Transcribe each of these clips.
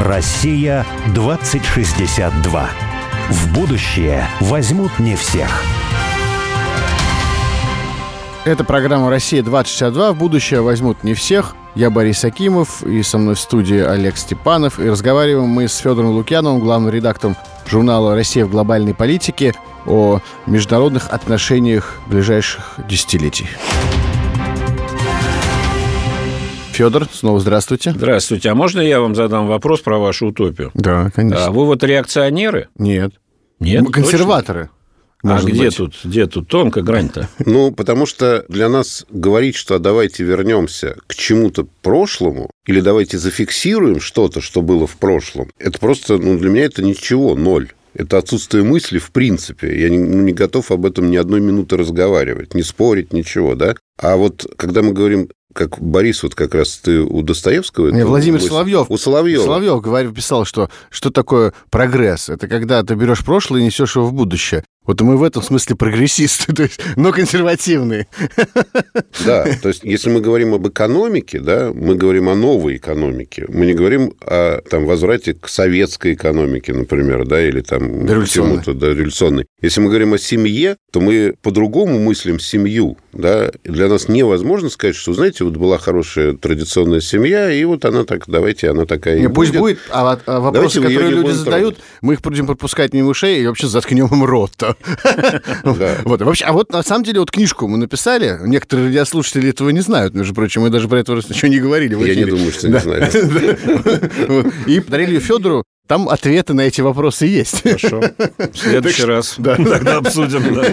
Россия 2062. В будущее возьмут не всех. Это программа «Россия-2062». В будущее возьмут не всех. Я Борис Акимов, и со мной в студии Олег Степанов. И разговариваем мы с Федором Лукьяновым, главным редактором журнала «Россия в глобальной политике» о международных отношениях ближайших десятилетий. Федор, снова здравствуйте. Здравствуйте. А можно я вам задам вопрос про вашу утопию? Да, конечно. А вы вот реакционеры? Нет. Нет? Мы консерваторы. А где быть. тут, где тут тонко грань-то? Ну, потому что для нас говорить, что давайте вернемся к чему-то прошлому, или давайте зафиксируем что-то, что было в прошлом, это просто, ну, для меня это ничего, ноль. Это отсутствие мысли в принципе. Я не, ну, не готов об этом ни одной минуты разговаривать, не спорить, ничего, да? А вот когда мы говорим как Борис, вот как раз ты у Достоевского... Не, это Владимир у- Соловьев. У Соловьева. Соловьев говорил, писал, что что такое прогресс? Это когда ты берешь прошлое и несешь его в будущее. Вот мы в этом смысле прогрессисты, то есть, но консервативные. Да, то есть если мы говорим об экономике, да, мы говорим о новой экономике. Мы не говорим о там, возврате к советской экономике, например, да, или там чему-то да, революционной. Если мы говорим о семье, то мы по-другому мыслим семью. Да? Для нас невозможно сказать, что, знаете, вот была хорошая традиционная семья, и вот она так, давайте, она такая и Не, пусть будет. а, а вопросы, Давайте которые люди задают, мы их будем пропускать мимо ушей и вообще заткнем им рот. Вот, вообще, а вот на самом деле вот книжку мы написали, некоторые радиослушатели этого не знают, между прочим, мы даже про это ничего не говорили. Я не думаю, что не знаю. И подарили ее Федору, там ответы на эти вопросы есть. Хорошо. В следующий раз Да. тогда обсудим. да.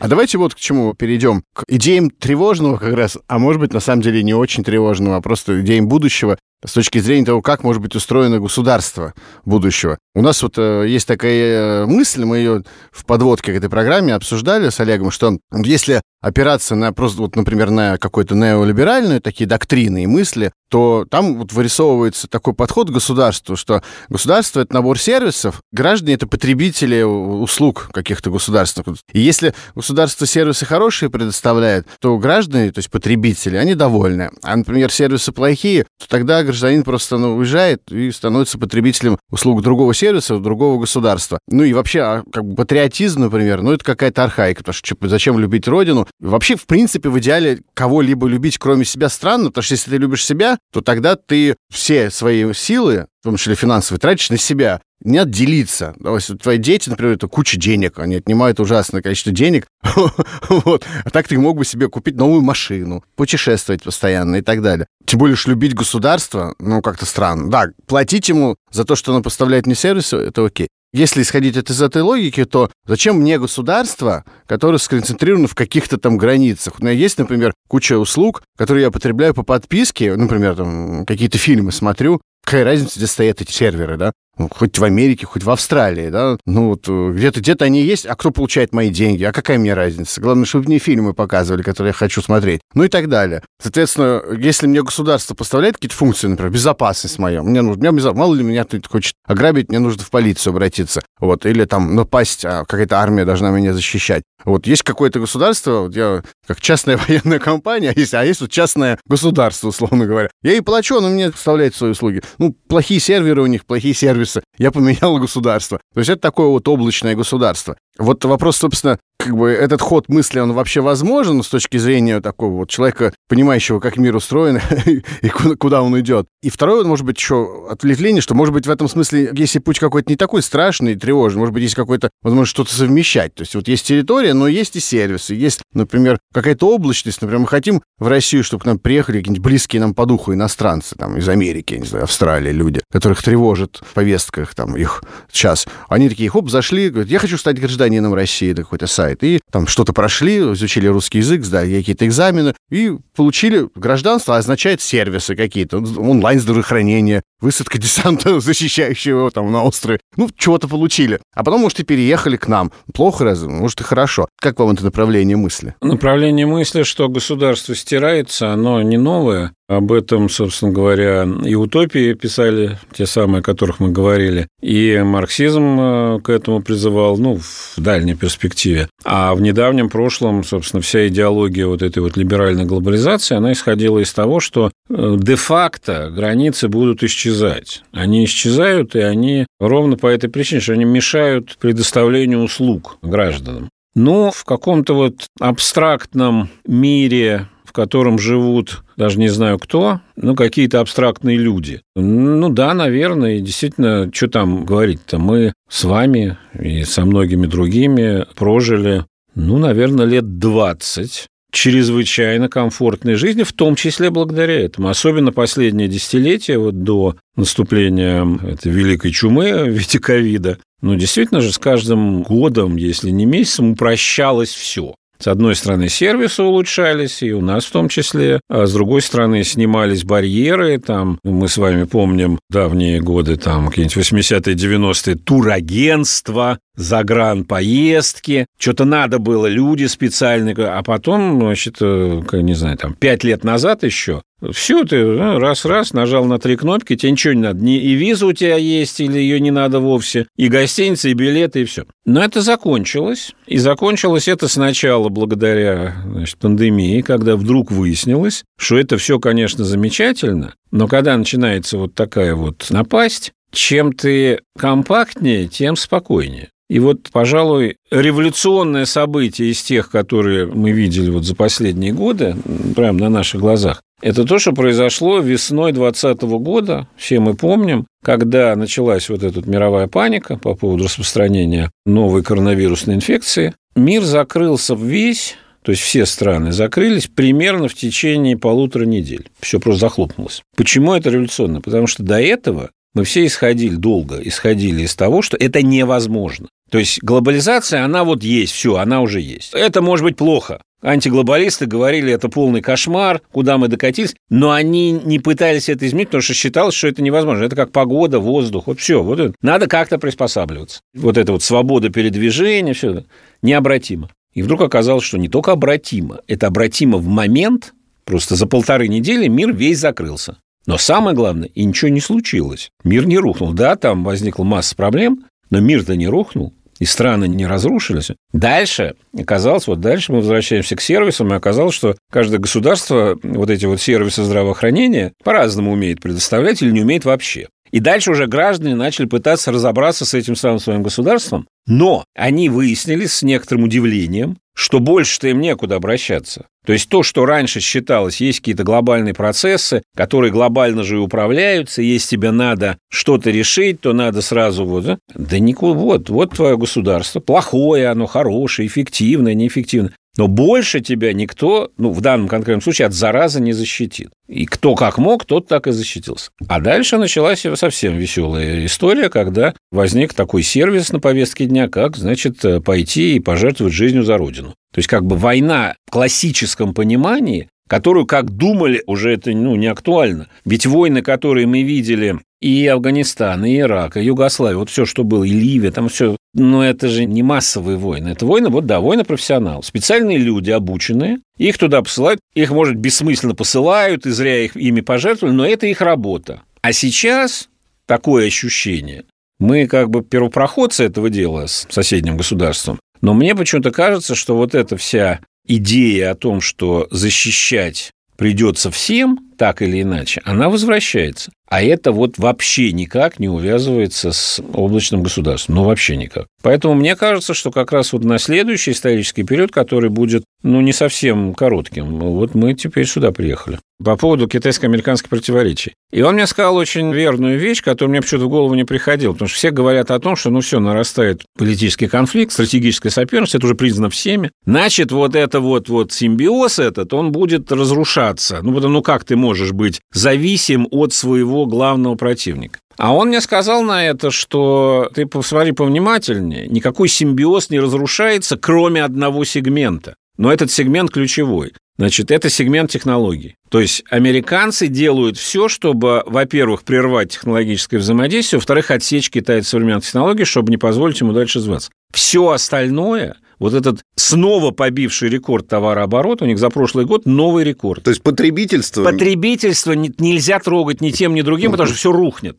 А давайте вот к чему перейдем. К идеям тревожного как раз, а может быть, на самом деле не очень тревожного, а просто идеям будущего с точки зрения того, как может быть устроено государство будущего. У нас вот э, есть такая э, мысль, мы ее в подводке к этой программе обсуждали с Олегом, что если опираться на просто, вот, например, на какой-то неолиберальную такие доктрины и мысли, то там вот вырисовывается такой подход к государству, что государство — это набор сервисов, граждане — это потребители услуг каких-то государственных. И если государство сервисы хорошие предоставляет, то граждане, то есть потребители, они довольны. А, например, сервисы плохие, то тогда гражданин просто ну, уезжает и становится потребителем услуг другого сервиса, другого государства. Ну и вообще, а, как бы патриотизм, например, ну это какая-то архаика, потому что зачем любить родину? Вообще, в принципе, в идеале кого-либо любить, кроме себя, странно, потому что если ты любишь себя, то тогда ты все свои силы, в том числе финансовые, тратишь на себя. Не отделиться. То есть твои дети, например, это куча денег, они отнимают ужасное количество денег. вот. А так ты мог бы себе купить новую машину, путешествовать постоянно и так далее. Тем более, что любить государство, ну, как-то странно. Да, платить ему за то, что оно поставляет мне сервисы, это окей. Если исходить из этой логики, то зачем мне государство, которое сконцентрировано в каких-то там границах? У меня есть, например, куча услуг, которые я потребляю по подписке, например, там какие-то фильмы смотрю, Какая разница, где стоят эти серверы, да? Ну, хоть в Америке, хоть в Австралии, да? Ну, вот э, где-то где они есть, а кто получает мои деньги? А какая мне разница? Главное, чтобы мне фильмы показывали, которые я хочу смотреть. Ну и так далее. Соответственно, если мне государство поставляет какие-то функции, например, безопасность моя, мне нужно, мне безо- мало ли меня кто-то хочет ограбить, мне нужно в полицию обратиться. Вот, или там напасть, а какая-то армия должна меня защищать. Вот есть какое-то государство, вот я как частная военная компания, а есть, а есть вот частное государство, условно говоря. Я и плачу, оно мне поставляет свои услуги. Ну, плохие серверы у них, плохие сервисы. Я поменял государство. То есть это такое вот облачное государство. Вот вопрос, собственно, как бы этот ход мысли, он вообще возможен с точки зрения такого вот человека, понимающего, как мир устроен и куда, он идет. И второе, может быть, еще ответвление, что, может быть, в этом смысле, если путь какой-то не такой страшный и тревожный, может быть, есть какой-то, возможно, что-то совмещать. То есть вот есть территория, но есть и сервисы. Есть, например, какая-то облачность. Например, мы хотим в Россию, чтобы к нам приехали какие-нибудь близкие нам по духу иностранцы, там, из Америки, я не знаю, Австралии люди, которых тревожит в повестках, там, их час. Они такие, хоп, зашли, говорят, я хочу стать гражданином России, это какой-то сайт. И там что-то прошли, изучили русский язык, сдали какие-то экзамены и получили гражданство, а означает сервисы какие-то, онлайн здравоохранение, высадка десанта, защищающего его там на острове. Ну, чего-то получили. А потом, может, и переехали к нам. Плохо разве? Может, и хорошо. Как вам это направление мысли? Направление мысли, что государство стирается, оно не новое. Об этом, собственно говоря, и утопии писали, те самые, о которых мы говорили, и марксизм э, к этому призывал, ну, в дальней перспективе. А в недавнем прошлом, собственно, вся идеология вот этой вот либеральной глобализации, она исходила из того, что э, де-факто границы будут исчезать исчезать. Они исчезают, и они ровно по этой причине, что они мешают предоставлению услуг гражданам. Ну, в каком-то вот абстрактном мире в котором живут, даже не знаю кто, ну, какие-то абстрактные люди. Ну, да, наверное, действительно, что там говорить-то, мы с вами и со многими другими прожили, ну, наверное, лет 20 чрезвычайно комфортной жизни, в том числе благодаря этому. Особенно последнее десятилетие, вот до наступления этой великой чумы в виде ковида, ну, действительно же, с каждым годом, если не месяцем, упрощалось все. С одной стороны, сервисы улучшались, и у нас в том числе, а с другой стороны, снимались барьеры, там, мы с вами помним давние годы, там, какие-нибудь 80-е, 90-е, турагентства, загранпоездки, что-то надо было, люди специальные, а потом, значит, э, не знаю, там, пять лет назад еще все, ты раз-раз нажал на три кнопки, тебе ничего не надо. И виза у тебя есть, или ее не надо вовсе, и гостиница, и билеты, и все. Но это закончилось. И закончилось это сначала благодаря значит, пандемии, когда вдруг выяснилось, что это все, конечно, замечательно, но когда начинается вот такая вот напасть, чем ты компактнее, тем спокойнее. И вот, пожалуй, революционное событие из тех, которые мы видели вот за последние годы, прямо на наших глазах, это то, что произошло весной 2020 года, все мы помним, когда началась вот эта мировая паника по поводу распространения новой коронавирусной инфекции. Мир закрылся весь, то есть все страны закрылись примерно в течение полутора недель. Все просто захлопнулось. Почему это революционно? Потому что до этого мы все исходили долго, исходили из того, что это невозможно. То есть глобализация, она вот есть, все, она уже есть. Это может быть плохо. Антиглобалисты говорили, это полный кошмар, куда мы докатились, но они не пытались это изменить, потому что считалось, что это невозможно. Это как погода, воздух, вот все. Вот это. Надо как-то приспосабливаться. Вот эта вот свобода передвижения, все это необратимо. И вдруг оказалось, что не только обратимо, это обратимо в момент, просто за полторы недели мир весь закрылся. Но самое главное, и ничего не случилось. Мир не рухнул. Да, там возникла масса проблем, но мир-то не рухнул и страны не разрушились. Дальше оказалось, вот дальше мы возвращаемся к сервисам, и оказалось, что каждое государство вот эти вот сервисы здравоохранения по-разному умеет предоставлять или не умеет вообще. И дальше уже граждане начали пытаться разобраться с этим самым своим государством, но они выяснили с некоторым удивлением, что больше-то им некуда обращаться. То есть то, что раньше считалось, есть какие-то глобальные процессы, которые глобально же и управляются, если тебе надо что-то решить, то надо сразу вот, да, да никуда, вот, вот твое государство, плохое оно, хорошее, эффективное, неэффективное. Но больше тебя никто, ну, в данном конкретном случае, от заразы не защитит. И кто как мог, тот так и защитился. А дальше началась совсем веселая история, когда возник такой сервис на повестке дня, как, значит, пойти и пожертвовать жизнью за Родину. То есть как бы война в классическом понимании, которую, как думали, уже это ну, не актуально. Ведь войны, которые мы видели и Афганистан, и Ирак, и Югославия, вот все, что было, и Ливия, там все, но это же не массовые войны. Это войны, вот да, войны профессионалов. Специальные люди, обученные, их туда посылают, их, может, бессмысленно посылают, и зря их ими пожертвовали, но это их работа. А сейчас такое ощущение. Мы как бы первопроходцы этого дела с соседним государством. Но мне почему-то кажется, что вот эта вся идея о том, что защищать придется всем, так или иначе, она возвращается. А это вот вообще никак не увязывается с облачным государством. Ну, вообще никак. Поэтому мне кажется, что как раз вот на следующий исторический период, который будет, ну, не совсем коротким, вот мы теперь сюда приехали. По поводу китайско-американских противоречий. И он мне сказал очень верную вещь, которая мне почему-то в голову не приходила, потому что все говорят о том, что, ну, все, нарастает политический конфликт, стратегическое соперничество, это уже признано всеми. Значит, вот это вот, вот симбиоз этот, он будет разрушаться. Ну, потому, ну, как ты можешь быть зависим от своего главного противника? А он мне сказал на это, что ты посмотри повнимательнее, никакой симбиоз не разрушается, кроме одного сегмента. Но этот сегмент ключевой. Значит, это сегмент технологий. То есть американцы делают все, чтобы, во-первых, прервать технологическое взаимодействие, во-вторых, отсечь Китай от современных технологий, чтобы не позволить ему дальше развиваться. Все остальное вот этот снова побивший рекорд товарооборота, у них за прошлый год новый рекорд. То есть потребительство... Потребительство нельзя трогать ни тем, ни другим, потому что все рухнет.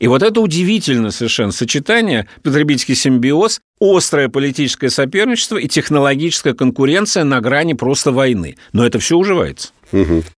И вот это удивительное совершенно сочетание, потребительский симбиоз, острое политическое соперничество и технологическая конкуренция на грани просто войны. Но это все уживается.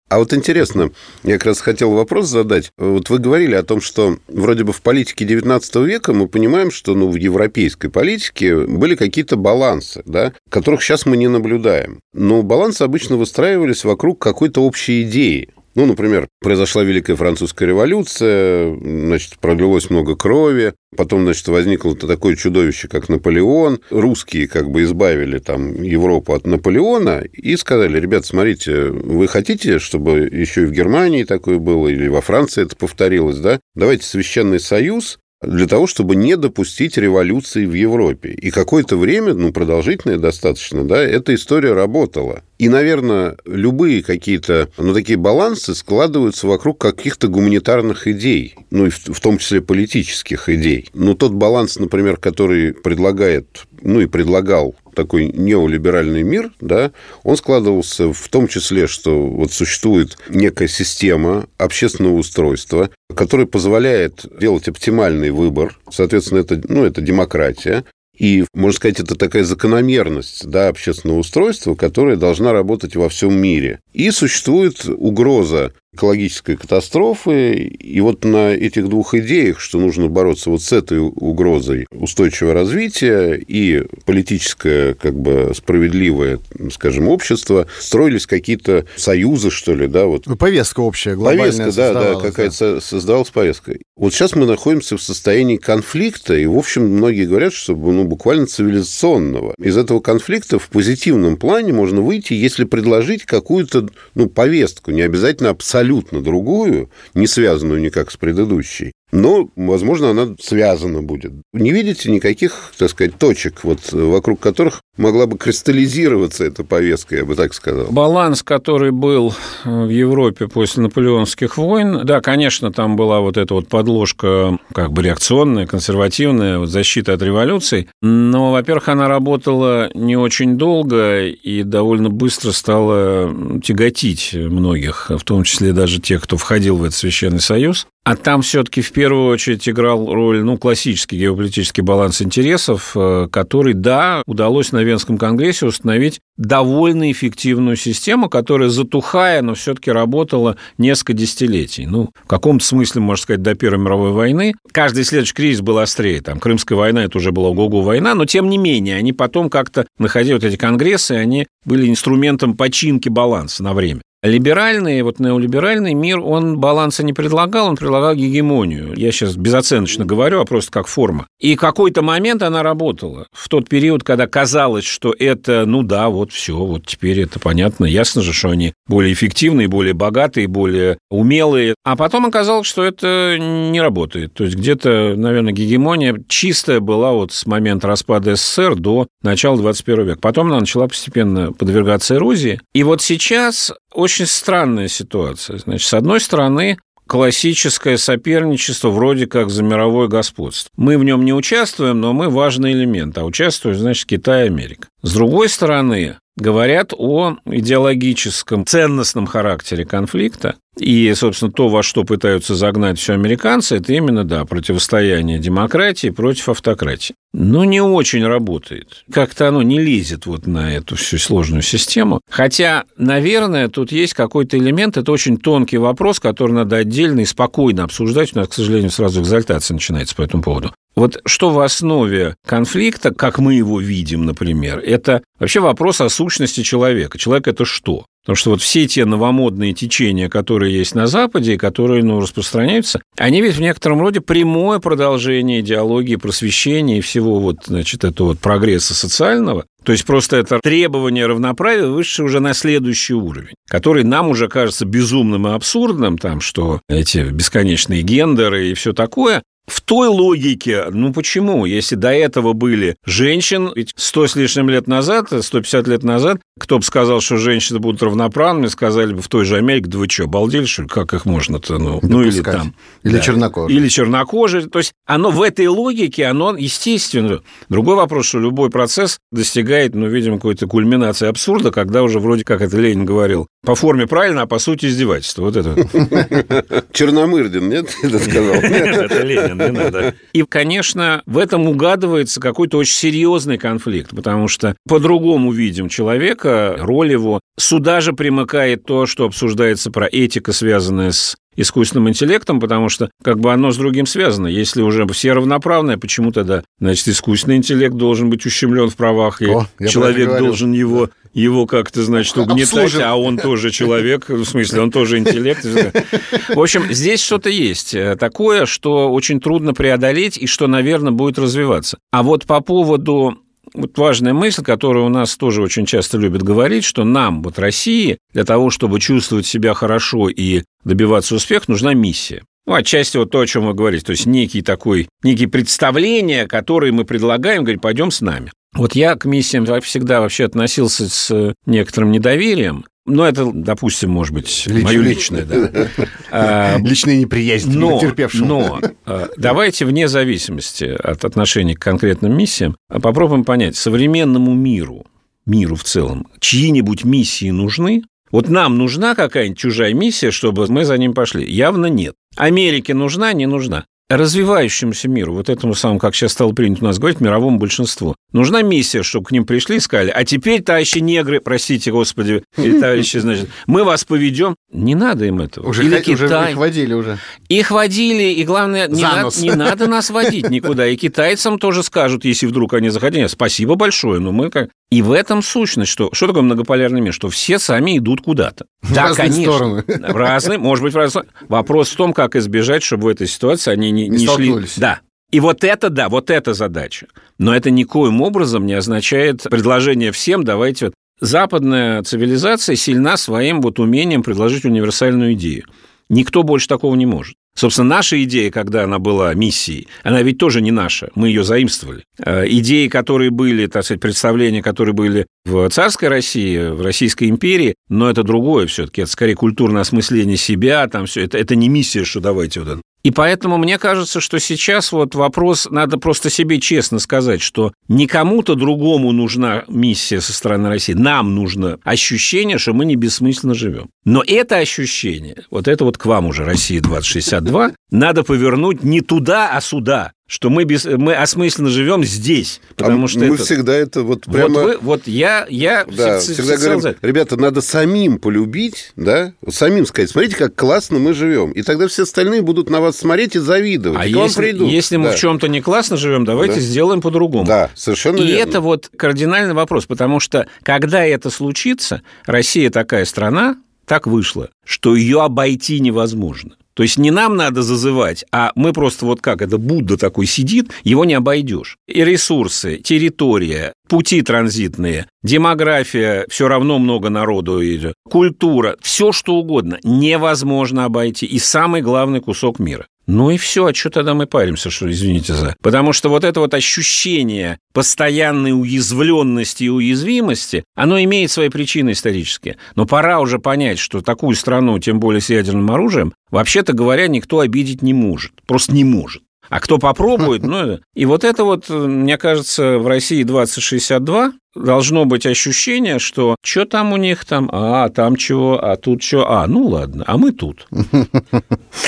А вот интересно, я как раз хотел вопрос задать. Вот вы говорили о том, что вроде бы в политике 19 века мы понимаем, что ну, в европейской политике были какие-то балансы, да, которых сейчас мы не наблюдаем. Но балансы обычно выстраивались вокруг какой-то общей идеи. Ну, например, произошла Великая Французская революция, значит, пролилось много крови, потом, значит, возникло такое чудовище, как Наполеон. Русские как бы избавили там Европу от Наполеона и сказали, ребят, смотрите, вы хотите, чтобы еще и в Германии такое было, или во Франции это повторилось, да? Давайте Священный Союз, для того, чтобы не допустить революции в Европе. И какое-то время, ну, продолжительное достаточно, да, эта история работала. И, наверное, любые какие-то, ну, такие балансы складываются вокруг каких-то гуманитарных идей, ну, и в, в том числе политических идей. Но тот баланс, например, который предлагает, ну, и предлагал такой неолиберальный мир, да, он складывался в том числе, что вот существует некая система общественного устройства, которая позволяет делать оптимальный выбор. Соответственно, это, ну, это демократия. И, можно сказать, это такая закономерность да, общественного устройства, которая должна работать во всем мире. И существует угроза экологической катастрофы. И вот на этих двух идеях, что нужно бороться вот с этой угрозой устойчивого развития и политическое, как бы справедливое, скажем, общество, строились какие-то союзы, что ли, да, вот. Ну, повестка общая, глобальная Повестка, да, да, какая-то да. создавалась повестка. Вот сейчас мы находимся в состоянии конфликта, и, в общем, многие говорят, что ну, буквально цивилизационного. Из этого конфликта в позитивном плане можно выйти, если предложить какую-то ну, повестку, не обязательно абсолютно другую, не связанную никак с предыдущей, но, возможно, она связана будет. Не видите никаких, так сказать, точек, вот, вокруг которых могла бы кристаллизироваться эта повестка, я бы так сказал. Баланс, который был в Европе после наполеонских войн, да, конечно, там была вот эта вот подложка как бы реакционная, консервативная, вот защита от революций, но, во-первых, она работала не очень долго и довольно быстро стала тяготить многих, в том числе даже тех, кто входил в этот Священный Союз. А там все-таки в первую очередь играл роль ну, классический геополитический баланс интересов, э, который, да, удалось на Венском конгрессе установить довольно эффективную систему, которая, затухая, но все-таки работала несколько десятилетий. Ну, в каком-то смысле, можно сказать, до Первой мировой войны. Каждый следующий кризис был острее. Там, Крымская война – это уже была ого война, но, тем не менее, они потом как-то, находя вот эти конгрессы, они были инструментом починки баланса на время. Либеральный, вот неолиберальный мир, он баланса не предлагал, он предлагал гегемонию. Я сейчас безоценочно говорю, а просто как форма. И какой-то момент она работала. В тот период, когда казалось, что это, ну да, вот все, вот теперь это понятно. Ясно же, что они более эффективные, более богатые, более умелые. А потом оказалось, что это не работает. То есть где-то, наверное, гегемония чистая была вот с момента распада СССР до начала 21 века. Потом она начала постепенно подвергаться эрозии. И вот сейчас странная ситуация. Значит, с одной стороны, классическое соперничество вроде как за мировое господство. Мы в нем не участвуем, но мы важный элемент, а участвуют, значит, Китай и Америка. С другой стороны, говорят о идеологическом ценностном характере конфликта. И, собственно, то, во что пытаются загнать все американцы, это именно, да, противостояние демократии против автократии. Но не очень работает. Как-то оно не лезет вот на эту всю сложную систему. Хотя, наверное, тут есть какой-то элемент, это очень тонкий вопрос, который надо отдельно и спокойно обсуждать. У нас, к сожалению, сразу экзальтация начинается по этому поводу. Вот что в основе конфликта, как мы его видим, например, это вообще вопрос о сущности человека. Человек – это что? Потому что вот все те новомодные течения, которые есть на Западе, которые ну, распространяются, они ведь в некотором роде прямое продолжение идеологии просвещения и всего вот, значит, этого вот прогресса социального. То есть просто это требование равноправия вышедшее уже на следующий уровень, который нам уже кажется безумным и абсурдным, там, что эти бесконечные гендеры и все такое, в той логике, ну почему? Если до этого были женщин, ведь сто с лишним лет назад, 150 лет назад, кто бы сказал, что женщины будут равноправными, сказали бы в той же Америке, да вы что, обалдели, что ли? Как их можно-то? Ну, ну или там... Или да, чернокожие. Или чернокожие. То есть оно в этой логике, оно естественно. Другой вопрос, что любой процесс достигает, ну, видимо, какой-то кульминации абсурда, когда уже вроде как это Ленин говорил, по форме правильно, а по сути издевательство. Вот это. Черномырдин, нет? Это сказал. Это Ленин не надо. И, конечно, в этом угадывается какой-то очень серьезный конфликт, потому что по-другому видим человека, роль его. Сюда же примыкает то, что обсуждается про этика, связанная с искусственным интеллектом, потому что как бы оно с другим связано. Если уже все равноправное, почему тогда, значит, искусственный интеллект должен быть ущемлен в правах, и О, человек должен его его как-то, значит, угнетать, Обслужим. а он тоже человек, в смысле, он тоже интеллект. В общем, здесь что-то есть э, такое, что очень трудно преодолеть и что, наверное, будет развиваться. А вот по поводу вот важная мысль, которую у нас тоже очень часто любят говорить, что нам, вот России, для того, чтобы чувствовать себя хорошо и добиваться успеха, нужна миссия. Ну, отчасти вот то, о чем вы говорите, то есть некий такой, некие представления, которые мы предлагаем, говорит, пойдем с нами. Вот я к миссиям всегда вообще относился с некоторым недоверием, ну, это, допустим, может быть, Личный. мое личное, да. А, Личная неприязнь но, Но а, давайте вне зависимости от отношений к конкретным миссиям попробуем понять, современному миру, миру в целом, чьи-нибудь миссии нужны? Вот нам нужна какая-нибудь чужая миссия, чтобы мы за ним пошли? Явно нет. Америке нужна, не нужна развивающемуся миру, вот этому самому, как сейчас стало принято у нас говорить, мировому большинству, нужна миссия, чтобы к ним пришли и сказали, а теперь, товарищи негры, простите, господи, или товарищи, значит, мы вас поведем. Не надо им этого. Уже, или Китай. Уже их водили уже. Их водили, и главное, не, на, не надо нас водить никуда. И китайцам тоже скажут, если вдруг они захотели, спасибо большое, но мы как... И в этом сущность, что, что такое многополярный мир? Что все сами идут куда-то. В да, разные конечно. стороны. В разные, может быть, в разные. Вопрос в том, как избежать, чтобы в этой ситуации они не, не, не шли... Да, и вот это, да, вот эта задача. Но это никоим образом не означает предложение всем, давайте вот западная цивилизация сильна своим вот умением предложить универсальную идею. Никто больше такого не может. Собственно, наша идея, когда она была миссией, она ведь тоже не наша, мы ее заимствовали. Э, идеи, которые были, так сказать, представления, которые были в царской России, в Российской империи, но это другое все-таки, это скорее культурное осмысление себя, там все, это, это не миссия, что давайте вот это. И поэтому мне кажется, что сейчас вот вопрос, надо просто себе честно сказать, что не кому-то другому нужна миссия со стороны России, нам нужно ощущение, что мы не бессмысленно живем. Но это ощущение, вот это вот к вам уже, Россия 2062, надо повернуть не туда, а сюда что мы, без, мы осмысленно живем здесь, потому а что мы это... всегда это вот прямо... Вот, вы, вот я, я да, всегда, всегда говорим, за... ребята, надо самим полюбить, да, самим сказать, смотрите, как классно мы живем, и тогда все остальные будут на вас смотреть и завидовать, а и к если, придут. если мы да. в чем-то не классно живем, давайте да. сделаем по-другому. Да, совершенно И верно. это вот кардинальный вопрос, потому что когда это случится, Россия такая страна, так вышло, что ее обойти невозможно. То есть не нам надо зазывать, а мы просто вот как это Будда такой сидит, его не обойдешь. И ресурсы, территория, пути транзитные, демография, все равно много народу культура, все что угодно невозможно обойти. И самый главный кусок мира. Ну и все, а что тогда мы паримся, что, извините за... Потому что вот это вот ощущение постоянной уязвленности и уязвимости, оно имеет свои причины исторические. Но пора уже понять, что такую страну, тем более с ядерным оружием, вообще-то говоря, никто обидеть не может. Просто не может. А кто попробует, ну... И вот это вот, мне кажется, в России 2062 должно быть ощущение, что что там у них там, а, там чего, а тут что, а, ну ладно, а мы тут.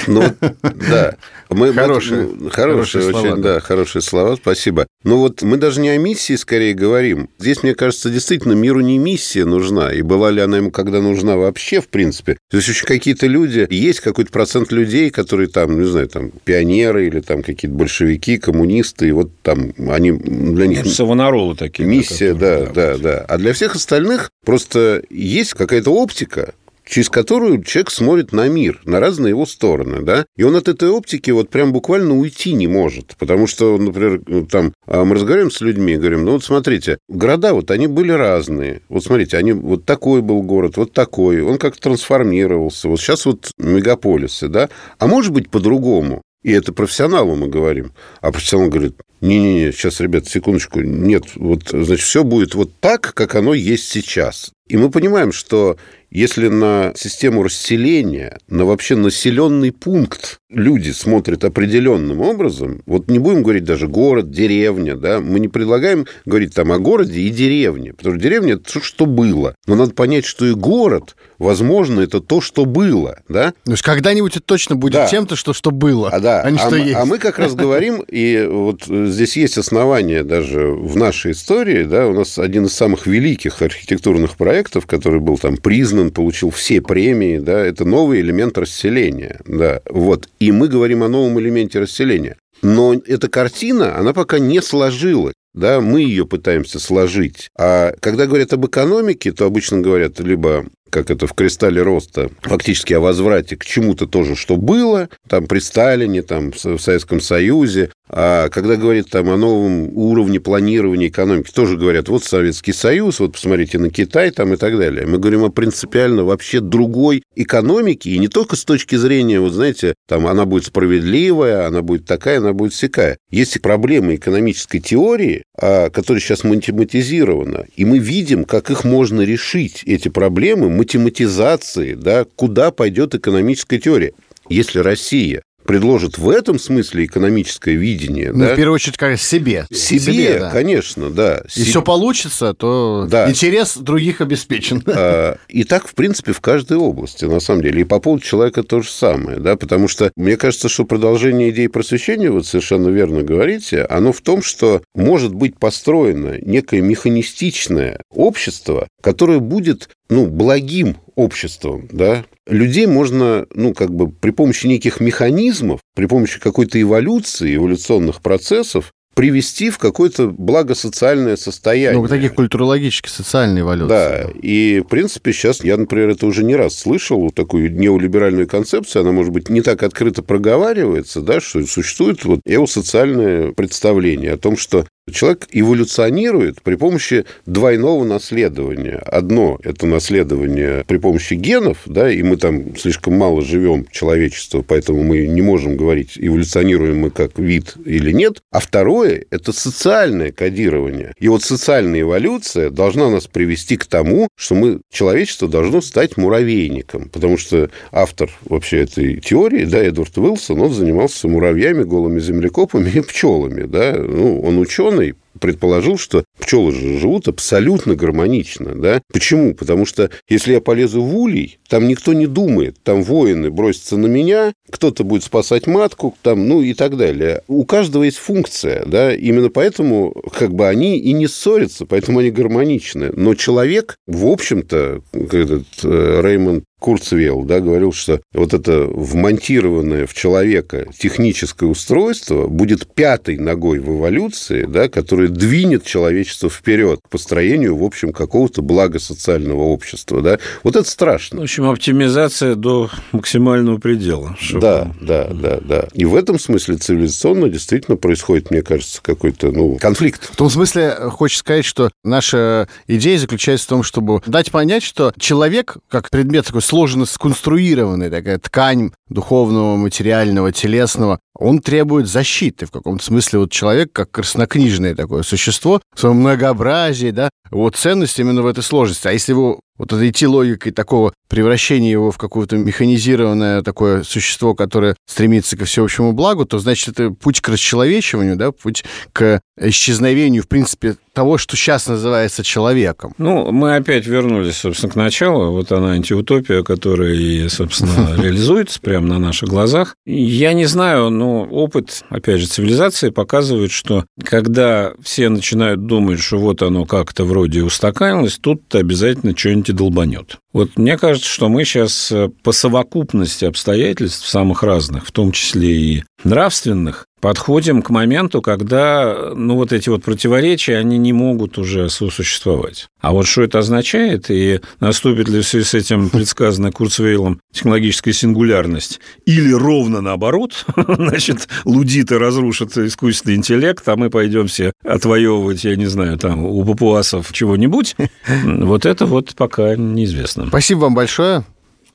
Ну, да. Мы, хорошие, мы, хорошие, очень, слова, да, хорошие слова, спасибо. Но вот мы даже не о миссии скорее говорим. Здесь, мне кажется, действительно миру не миссия нужна. И была ли она ему когда нужна вообще, в принципе. То есть еще какие-то люди, есть какой-то процент людей, которые там, не знаю, там, пионеры или там какие-то большевики, коммунисты, и вот там они для них... Ну, Савонаролы такие. Миссия, да, да, да, да. А для всех остальных просто есть какая-то оптика, через которую человек смотрит на мир, на разные его стороны, да, и он от этой оптики вот прям буквально уйти не может, потому что, например, там а мы разговариваем с людьми, говорим, ну вот смотрите, города вот они были разные, вот смотрите, они вот такой был город, вот такой, он как трансформировался, вот сейчас вот мегаполисы, да, а может быть по-другому, и это профессионалу мы говорим. А профессионал говорит, не-не-не, сейчас, ребят, секундочку, нет, вот, значит, все будет вот так, как оно есть сейчас. И мы понимаем, что если на систему расселения, на вообще населенный пункт люди смотрят определенным образом, вот не будем говорить даже город, деревня, да, мы не предлагаем говорить там о городе и деревне, потому что деревня – это то, что было. Но надо понять, что и город, возможно, это то, что было, да? То есть когда-нибудь это точно будет да. тем-то, что, что было, а, да. а не а что мы, есть. А мы как раз говорим, и вот здесь есть основания даже в нашей истории, да, у нас один из самых великих архитектурных проектов, который был там признан, получил все премии, да, это новый элемент расселения, да, вот. И мы говорим о новом элементе расселения. Но эта картина, она пока не сложилась. Да, мы ее пытаемся сложить. А когда говорят об экономике, то обычно говорят либо как это в «Кристалле роста», фактически о возврате к чему-то тоже, что было, там при Сталине, там в Советском Союзе. А когда говорят там о новом уровне планирования экономики, тоже говорят, вот Советский Союз, вот посмотрите на Китай там и так далее. Мы говорим о принципиально вообще другой экономике, и не только с точки зрения, вот знаете, там она будет справедливая, она будет такая, она будет всякая. Есть проблемы экономической теории, а, которая сейчас математизирована, и мы видим, как их можно решить, эти проблемы, математизации, да, куда пойдет экономическая теория. Если Россия предложит в этом смысле экономическое видение. Ну, да? в первую очередь, конечно, себе. Себе, себе да. конечно, да. И все получится, то да. интерес других обеспечен. А, и так, в принципе, в каждой области, на самом деле. И по поводу человека то же самое, да, потому что мне кажется, что продолжение идеи просвещения, вот совершенно верно говорите, оно в том, что может быть построено некое механистичное общество, которое будет ну, благим обществом, да, людей можно, ну, как бы при помощи неких механизмов, при помощи какой-то эволюции, эволюционных процессов привести в какое-то благосоциальное состояние. Ну, таких культурологических, социальной эволюции. Да, и, в принципе, сейчас я, например, это уже не раз слышал, вот такую неолиберальную концепцию, она, может быть, не так открыто проговаривается, да, что существует вот эосоциальное представление о том, что Человек эволюционирует при помощи двойного наследования. Одно – это наследование при помощи генов, да, и мы там слишком мало живем, человечество, поэтому мы не можем говорить, эволюционируем мы как вид или нет. А второе – это социальное кодирование. И вот социальная эволюция должна нас привести к тому, что мы, человечество должно стать муравейником, потому что автор вообще этой теории, да, Эдвард Уилсон, он занимался муравьями, голыми землекопами и пчелами, да, ну, он ученый, ученый предположил, что пчелы же живут абсолютно гармонично. Да? Почему? Потому что если я полезу в улей, там никто не думает. Там воины бросятся на меня, кто-то будет спасать матку, там, ну и так далее. У каждого есть функция. Да? Именно поэтому как бы они и не ссорятся, поэтому они гармоничны. Но человек, в общем-то, этот э, Реймонд Курцвелл, да, говорил, что вот это вмонтированное в человека техническое устройство будет пятой ногой в эволюции, да, которая двинет человечество вперед к построению, в общем, какого-то благосоциального общества. Да. Вот это страшно. В общем, оптимизация до максимального предела. Чтобы... Да, да, да, да. И в этом смысле цивилизационно действительно происходит, мне кажется, какой-то ну, конфликт. В том смысле, хочется сказать, что наша идея заключается в том, чтобы дать понять, что человек, как предмет такой сложно сконструированная такая ткань духовного, материального, телесного, он требует защиты в каком-то смысле. Вот человек, как краснокнижное такое существо, в своем многообразии, да, вот ценность именно в этой сложности. А если его вот это идти логикой такого превращения его в какое-то механизированное такое существо, которое стремится ко всеобщему благу, то значит это путь к расчеловечиванию, да, путь к исчезновению, в принципе, того, что сейчас называется человеком. Ну, мы опять вернулись, собственно, к началу. Вот она антиутопия, которая собственно, реализуется прямо на наших глазах. Я не знаю, опыт, опять же, цивилизации показывает, что когда все начинают думать, что вот оно как-то вроде устаканилось, тут обязательно что-нибудь долбанет. Вот мне кажется, что мы сейчас по совокупности обстоятельств самых разных, в том числе и нравственных, подходим к моменту, когда ну, вот эти вот противоречия, они не могут уже сосуществовать. А вот что это означает, и наступит ли в связи с этим предсказанная Курцвейлом технологическая сингулярность, или ровно наоборот, значит, лудиты разрушат искусственный интеллект, а мы пойдем все отвоевывать, я не знаю, там, у папуасов чего-нибудь, вот это вот пока неизвестно. Спасибо вам большое.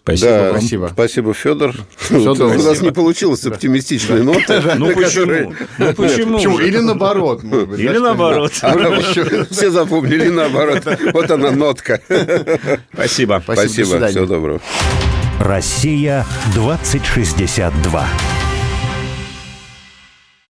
Спасибо Да, вам. Спасибо. Спасибо, Федор. Фёдор, У нас не получилось оптимистичной ноты. Ну почему? Ну почему? Или наоборот, может быть. Или наоборот. Все запомнили наоборот. Вот она нотка. Спасибо. Спасибо. Всего доброго. Россия 2062.